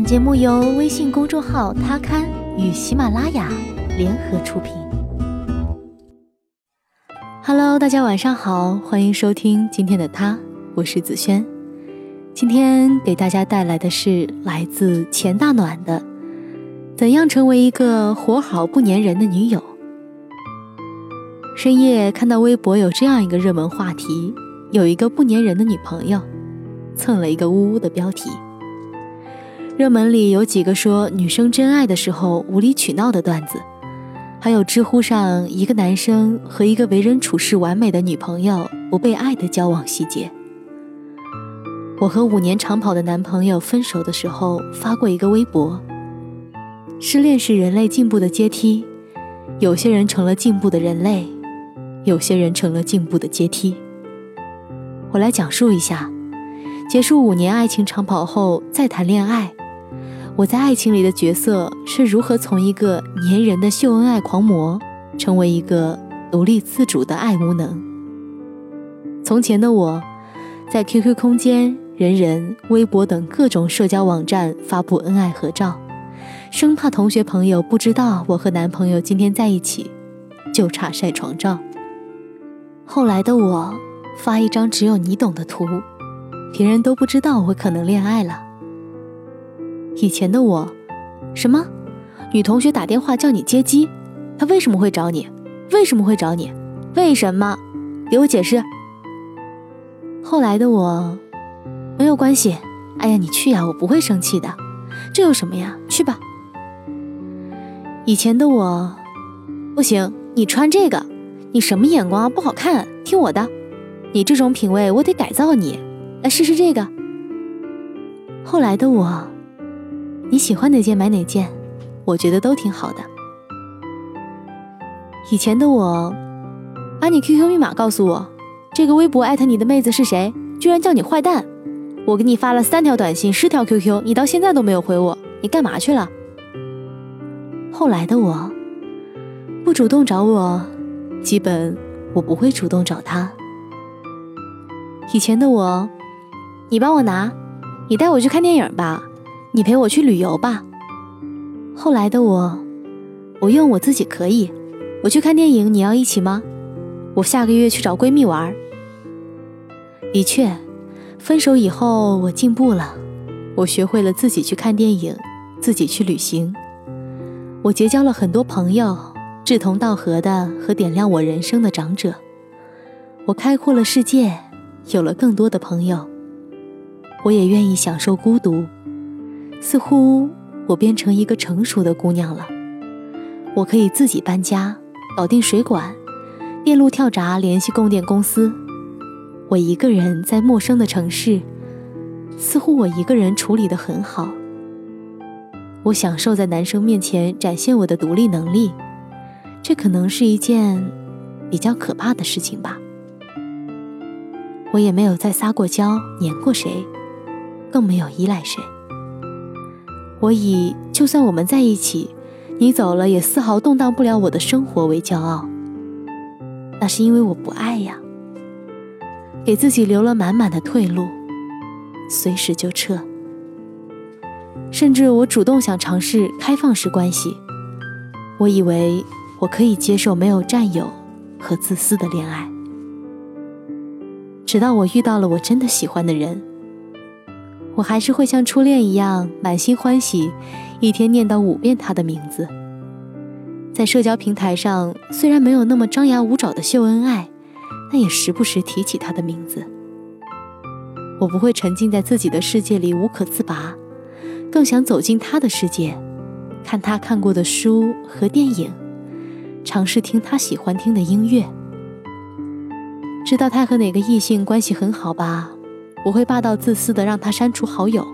本节目由微信公众号“他刊”与喜马拉雅联合出品。Hello，大家晚上好，欢迎收听今天的他，我是子轩。今天给大家带来的是来自钱大暖的《怎样成为一个活好不粘人的女友》。深夜看到微博有这样一个热门话题：有一个不粘人的女朋友，蹭了一个呜呜的标题。热门里有几个说女生真爱的时候无理取闹的段子，还有知乎上一个男生和一个为人处事完美的女朋友不被爱的交往细节。我和五年长跑的男朋友分手的时候发过一个微博：失恋是人类进步的阶梯，有些人成了进步的人类，有些人成了进步的阶梯。我来讲述一下，结束五年爱情长跑后再谈恋爱。我在爱情里的角色是如何从一个粘人的秀恩爱狂魔，成为一个独立自主的爱无能？从前的我，在 QQ 空间、人人、微博等各种社交网站发布恩爱合照，生怕同学朋友不知道我和男朋友今天在一起，就差晒床照。后来的我，发一张只有你懂的图，别人都不知道我可能恋爱了。以前的我，什么女同学打电话叫你接机，她为什么会找你？为什么会找你？为什么？给我解释。后来的我，没有关系。哎呀，你去呀，我不会生气的。这有什么呀？去吧。以前的我，不行，你穿这个，你什么眼光啊？不好看，听我的。你这种品味，我得改造你。来试试这个。后来的我。你喜欢哪件买哪件，我觉得都挺好的。以前的我，把你 QQ 密码告诉我，这个微博艾特你的妹子是谁？居然叫你坏蛋！我给你发了三条短信，十条 QQ，你到现在都没有回我，你干嘛去了？后来的我，不主动找我，基本我不会主动找他。以前的我，你帮我拿，你带我去看电影吧。你陪我去旅游吧。后来的我，我用我自己可以。我去看电影，你要一起吗？我下个月去找闺蜜玩。的确，分手以后我进步了，我学会了自己去看电影，自己去旅行。我结交了很多朋友，志同道合的和点亮我人生的长者。我开阔了世界，有了更多的朋友。我也愿意享受孤独。似乎我变成一个成熟的姑娘了，我可以自己搬家，搞定水管、电路跳闸，联系供电公司。我一个人在陌生的城市，似乎我一个人处理得很好。我享受在男生面前展现我的独立能力，这可能是一件比较可怕的事情吧。我也没有再撒过娇、黏过谁，更没有依赖谁。我以就算我们在一起，你走了也丝毫动荡不了我的生活为骄傲。那是因为我不爱呀，给自己留了满满的退路，随时就撤。甚至我主动想尝试开放式关系，我以为我可以接受没有占有和自私的恋爱。直到我遇到了我真的喜欢的人。我还是会像初恋一样满心欢喜，一天念叨五遍他的名字。在社交平台上，虽然没有那么张牙舞爪的秀恩爱，但也时不时提起他的名字。我不会沉浸在自己的世界里无可自拔，更想走进他的世界，看他看过的书和电影，尝试听他喜欢听的音乐。知道他和哪个异性关系很好吧？我会霸道自私的让他删除好友，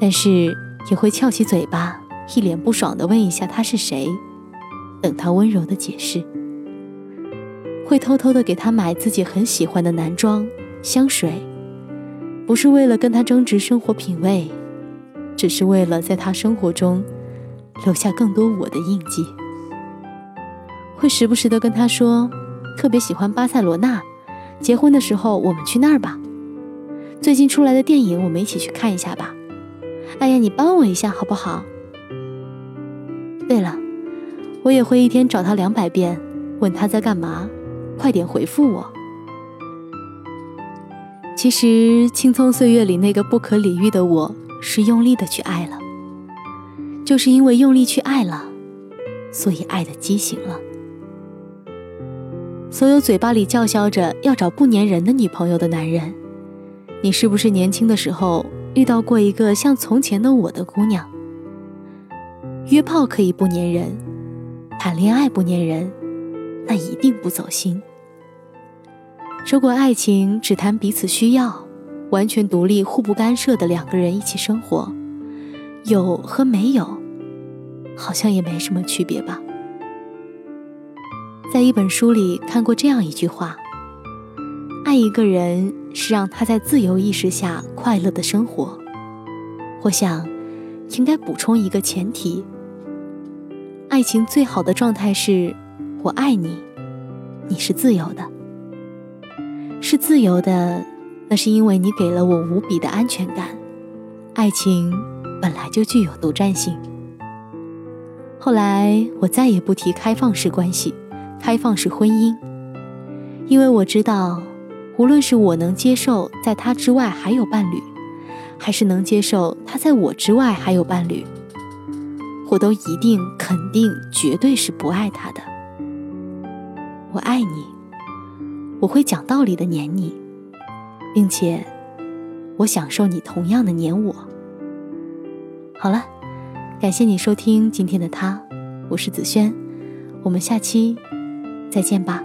但是也会翘起嘴巴，一脸不爽的问一下他是谁，等他温柔的解释。会偷偷的给他买自己很喜欢的男装、香水，不是为了跟他争执生活品味，只是为了在他生活中留下更多我的印记。会时不时的跟他说，特别喜欢巴塞罗那，结婚的时候我们去那儿吧。最近出来的电影，我们一起去看一下吧。哎呀，你帮我一下好不好？对了，我也会一天找他两百遍，问他在干嘛，快点回复我。其实，青葱岁月里那个不可理喻的我，是用力的去爱了。就是因为用力去爱了，所以爱的畸形了。所有嘴巴里叫嚣着要找不粘人的女朋友的男人，你是不是年轻的时候遇到过一个像从前的我的姑娘？约炮可以不粘人，谈恋爱不粘人，那一定不走心。如果爱情只谈彼此需要，完全独立、互不干涉的两个人一起生活，有和没有，好像也没什么区别吧。在一本书里看过这样一句话：爱一个人是让他在自由意识下快乐的生活。我想，应该补充一个前提：爱情最好的状态是，我爱你，你是自由的。是自由的，那是因为你给了我无比的安全感。爱情本来就具有独占性。后来我再也不提开放式关系、开放式婚姻，因为我知道，无论是我能接受在他之外还有伴侣，还是能接受他在我之外还有伴侣，我都一定、肯定、绝对是不爱他的。我爱你。我会讲道理的黏你，并且我享受你同样的黏我。好了，感谢你收听今天的他，我是子轩，我们下期再见吧。